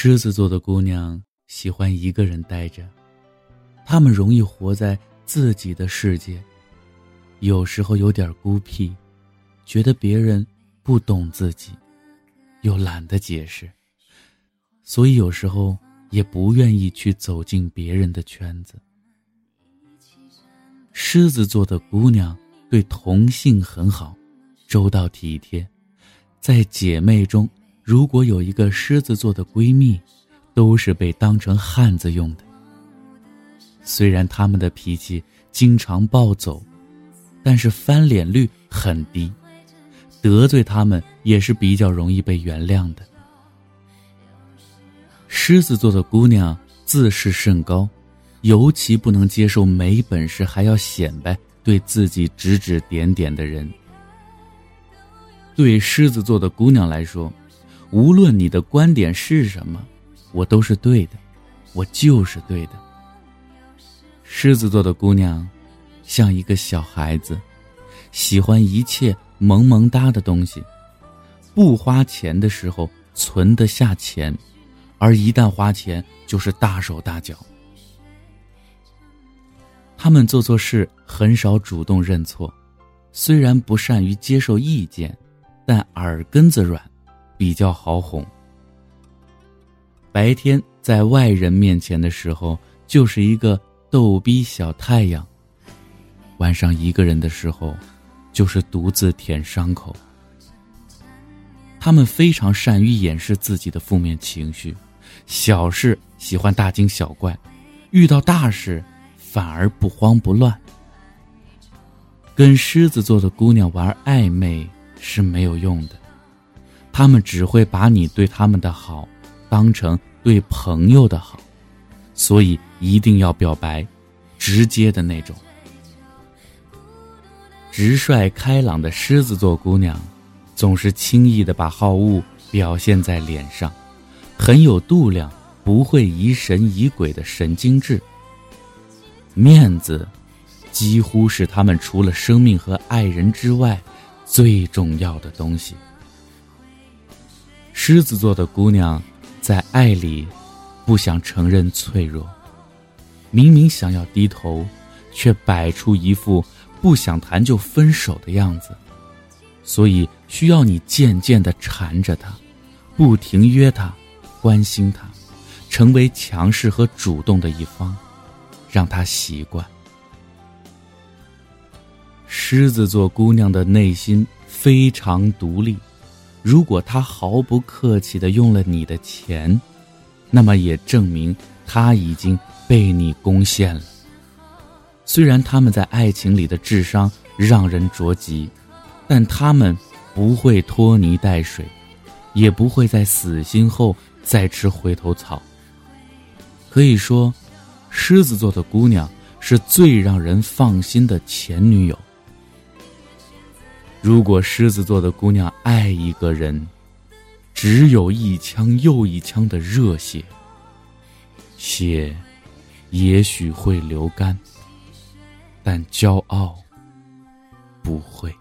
狮子座的姑娘喜欢一个人待着，她们容易活在自己的世界，有时候有点孤僻，觉得别人不懂自己，又懒得解释，所以有时候也不愿意去走进别人的圈子。狮子座的姑娘对同性很好，周到体贴，在姐妹中。如果有一个狮子座的闺蜜，都是被当成汉子用的。虽然他们的脾气经常暴走，但是翻脸率很低，得罪他们也是比较容易被原谅的。狮子座的姑娘自视甚高，尤其不能接受没本事还要显摆、对自己指指点点的人。对狮子座的姑娘来说，无论你的观点是什么，我都是对的，我就是对的。狮子座的姑娘，像一个小孩子，喜欢一切萌萌哒的东西，不花钱的时候存得下钱，而一旦花钱就是大手大脚。他们做错事很少主动认错，虽然不善于接受意见，但耳根子软。比较好哄。白天在外人面前的时候，就是一个逗逼小太阳；晚上一个人的时候，就是独自舔伤口。他们非常善于掩饰自己的负面情绪，小事喜欢大惊小怪，遇到大事反而不慌不乱。跟狮子座的姑娘玩暧昧是没有用的。他们只会把你对他们的好，当成对朋友的好，所以一定要表白，直接的那种。直率开朗的狮子座姑娘，总是轻易的把好恶表现在脸上，很有度量，不会疑神疑鬼的神经质。面子，几乎是他们除了生命和爱人之外，最重要的东西。狮子座的姑娘，在爱里不想承认脆弱，明明想要低头，却摆出一副不想谈就分手的样子，所以需要你渐渐的缠着她，不停约她，关心她，成为强势和主动的一方，让她习惯。狮子座姑娘的内心非常独立。如果他毫不客气的用了你的钱，那么也证明他已经被你攻陷了。虽然他们在爱情里的智商让人着急，但他们不会拖泥带水，也不会在死心后再吃回头草。可以说，狮子座的姑娘是最让人放心的前女友。如果狮子座的姑娘爱一个人，只有一腔又一腔的热血，血也许会流干，但骄傲不会。